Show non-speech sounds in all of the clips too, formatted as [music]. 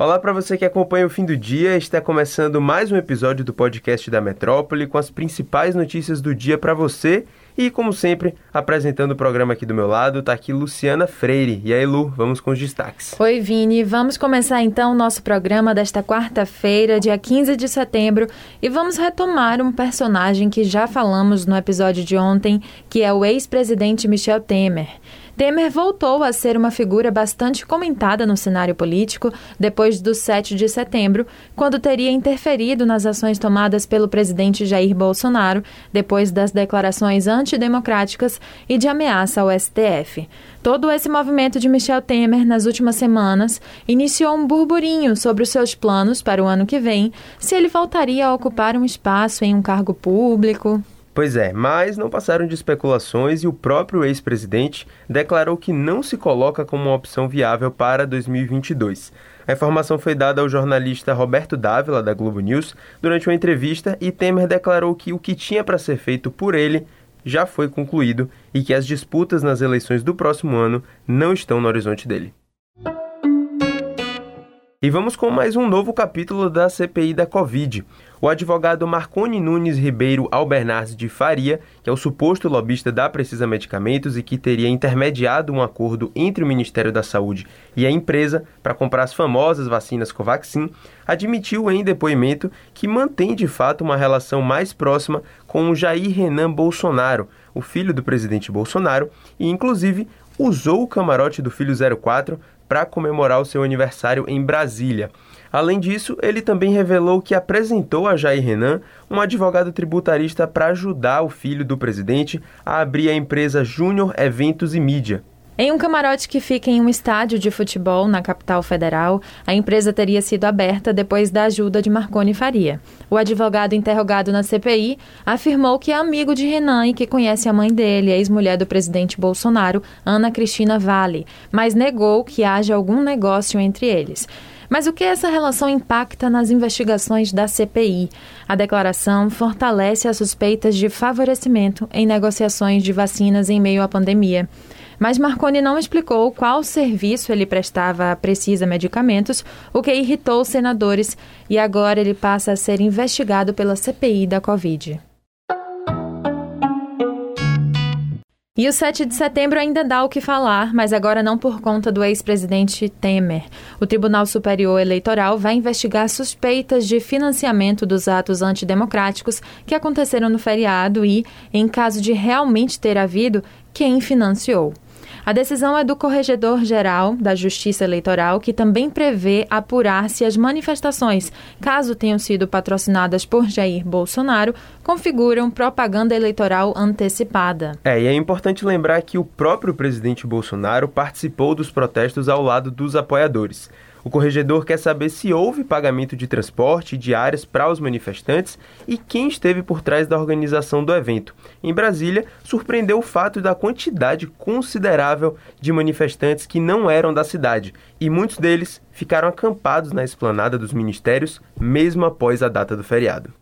Olá para você que acompanha o fim do dia. Está começando mais um episódio do podcast da Metrópole com as principais notícias do dia para você. E como sempre, apresentando o programa aqui do meu lado, está aqui Luciana Freire. E aí, Lu, vamos com os destaques. Oi, Vini. Vamos começar então o nosso programa desta quarta-feira, dia 15 de setembro, e vamos retomar um personagem que já falamos no episódio de ontem, que é o ex-presidente Michel Temer. Temer voltou a ser uma figura bastante comentada no cenário político depois do 7 de setembro, quando teria interferido nas ações tomadas pelo presidente Jair Bolsonaro depois das declarações antidemocráticas e de ameaça ao STF. Todo esse movimento de Michel Temer nas últimas semanas iniciou um burburinho sobre os seus planos para o ano que vem, se ele voltaria a ocupar um espaço em um cargo público. Pois é, mas não passaram de especulações e o próprio ex-presidente declarou que não se coloca como uma opção viável para 2022. A informação foi dada ao jornalista Roberto Dávila, da Globo News, durante uma entrevista e Temer declarou que o que tinha para ser feito por ele já foi concluído e que as disputas nas eleições do próximo ano não estão no horizonte dele. E vamos com mais um novo capítulo da CPI da Covid. O advogado Marconi Nunes Ribeiro Albernaz de Faria, que é o suposto lobista da Precisa Medicamentos e que teria intermediado um acordo entre o Ministério da Saúde e a empresa para comprar as famosas vacinas Covaxin, admitiu em depoimento que mantém de fato uma relação mais próxima com o Jair Renan Bolsonaro, o filho do presidente Bolsonaro, e inclusive usou o camarote do filho 04 para comemorar o seu aniversário em Brasília. Além disso, ele também revelou que apresentou a Jair Renan um advogado tributarista para ajudar o filho do presidente a abrir a empresa Júnior Eventos e Mídia, em um camarote que fica em um estádio de futebol na capital federal, a empresa teria sido aberta depois da ajuda de Marconi Faria. O advogado interrogado na CPI afirmou que é amigo de Renan e que conhece a mãe dele, ex-mulher do presidente Bolsonaro, Ana Cristina Vale, mas negou que haja algum negócio entre eles. Mas o que essa relação impacta nas investigações da CPI? A declaração fortalece as suspeitas de favorecimento em negociações de vacinas em meio à pandemia. Mas Marconi não explicou qual serviço ele prestava a Precisa Medicamentos, o que irritou os senadores, e agora ele passa a ser investigado pela CPI da Covid. E o 7 de setembro ainda dá o que falar, mas agora não por conta do ex-presidente Temer. O Tribunal Superior Eleitoral vai investigar suspeitas de financiamento dos atos antidemocráticos que aconteceram no feriado e, em caso de realmente ter havido, quem financiou. A decisão é do Corregedor-Geral da Justiça Eleitoral, que também prevê apurar se as manifestações, caso tenham sido patrocinadas por Jair Bolsonaro, configuram propaganda eleitoral antecipada. É, e é importante lembrar que o próprio presidente Bolsonaro participou dos protestos ao lado dos apoiadores. O corregedor quer saber se houve pagamento de transporte e diárias para os manifestantes e quem esteve por trás da organização do evento. Em Brasília, surpreendeu o fato da quantidade considerável de manifestantes que não eram da cidade, e muitos deles ficaram acampados na esplanada dos ministérios, mesmo após a data do feriado.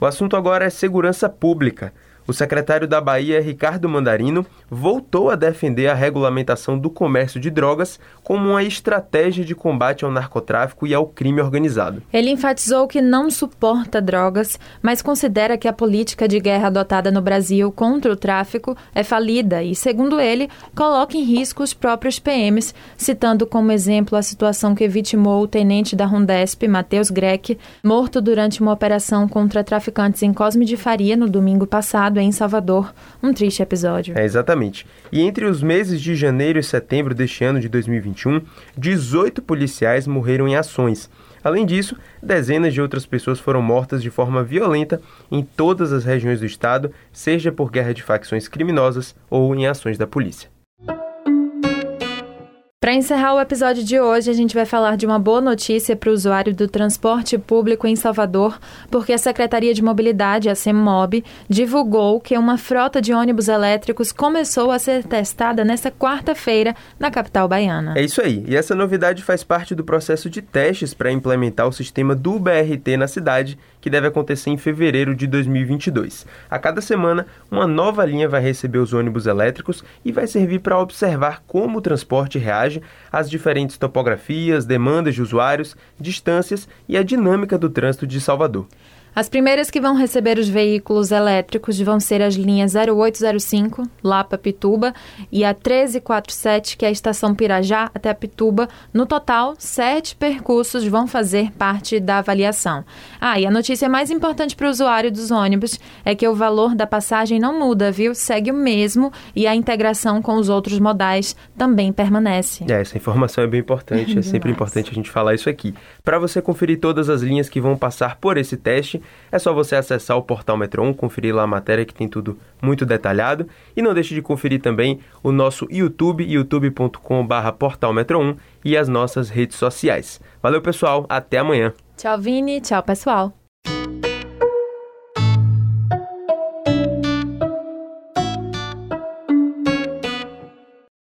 O assunto agora é segurança pública. O secretário da Bahia, Ricardo Mandarino, voltou a defender a regulamentação do comércio de drogas como uma estratégia de combate ao narcotráfico e ao crime organizado. Ele enfatizou que não suporta drogas, mas considera que a política de guerra adotada no Brasil contra o tráfico é falida e, segundo ele, coloca em risco os próprios PMs, citando como exemplo a situação que vitimou o tenente da Rondesp, Matheus Greck, morto durante uma operação contra traficantes em Cosme de Faria no domingo passado em Salvador. Um triste episódio. É, exatamente. E entre os meses de janeiro e setembro deste ano de 2021, 18 policiais morreram em ações. Além disso, dezenas de outras pessoas foram mortas de forma violenta em todas as regiões do estado, seja por guerra de facções criminosas ou em ações da polícia. Para encerrar o episódio de hoje, a gente vai falar de uma boa notícia para o usuário do transporte público em Salvador, porque a Secretaria de Mobilidade, a CEMOB, divulgou que uma frota de ônibus elétricos começou a ser testada nesta quarta-feira na capital baiana. É isso aí. E essa novidade faz parte do processo de testes para implementar o sistema do BRT na cidade, que deve acontecer em fevereiro de 2022. A cada semana, uma nova linha vai receber os ônibus elétricos e vai servir para observar como o transporte reage às diferentes topografias, demandas de usuários, distâncias e a dinâmica do trânsito de Salvador. As primeiras que vão receber os veículos elétricos vão ser as linhas 0805, Lapa Pituba, e a 1347, que é a estação Pirajá até Pituba. No total, sete percursos vão fazer parte da avaliação. Ah, e a notícia mais importante para o usuário dos ônibus é que o valor da passagem não muda, viu? Segue o mesmo e a integração com os outros modais também permanece. É, essa informação é bem importante, é [laughs] sempre importante a gente falar isso aqui. Para você conferir todas as linhas que vão passar por esse teste, é só você acessar o portal Metro 1, conferir lá a matéria que tem tudo muito detalhado. E não deixe de conferir também o nosso YouTube, youtube.com.br portalmetro 1 e as nossas redes sociais. Valeu, pessoal. Até amanhã. Tchau, Vini. Tchau, pessoal.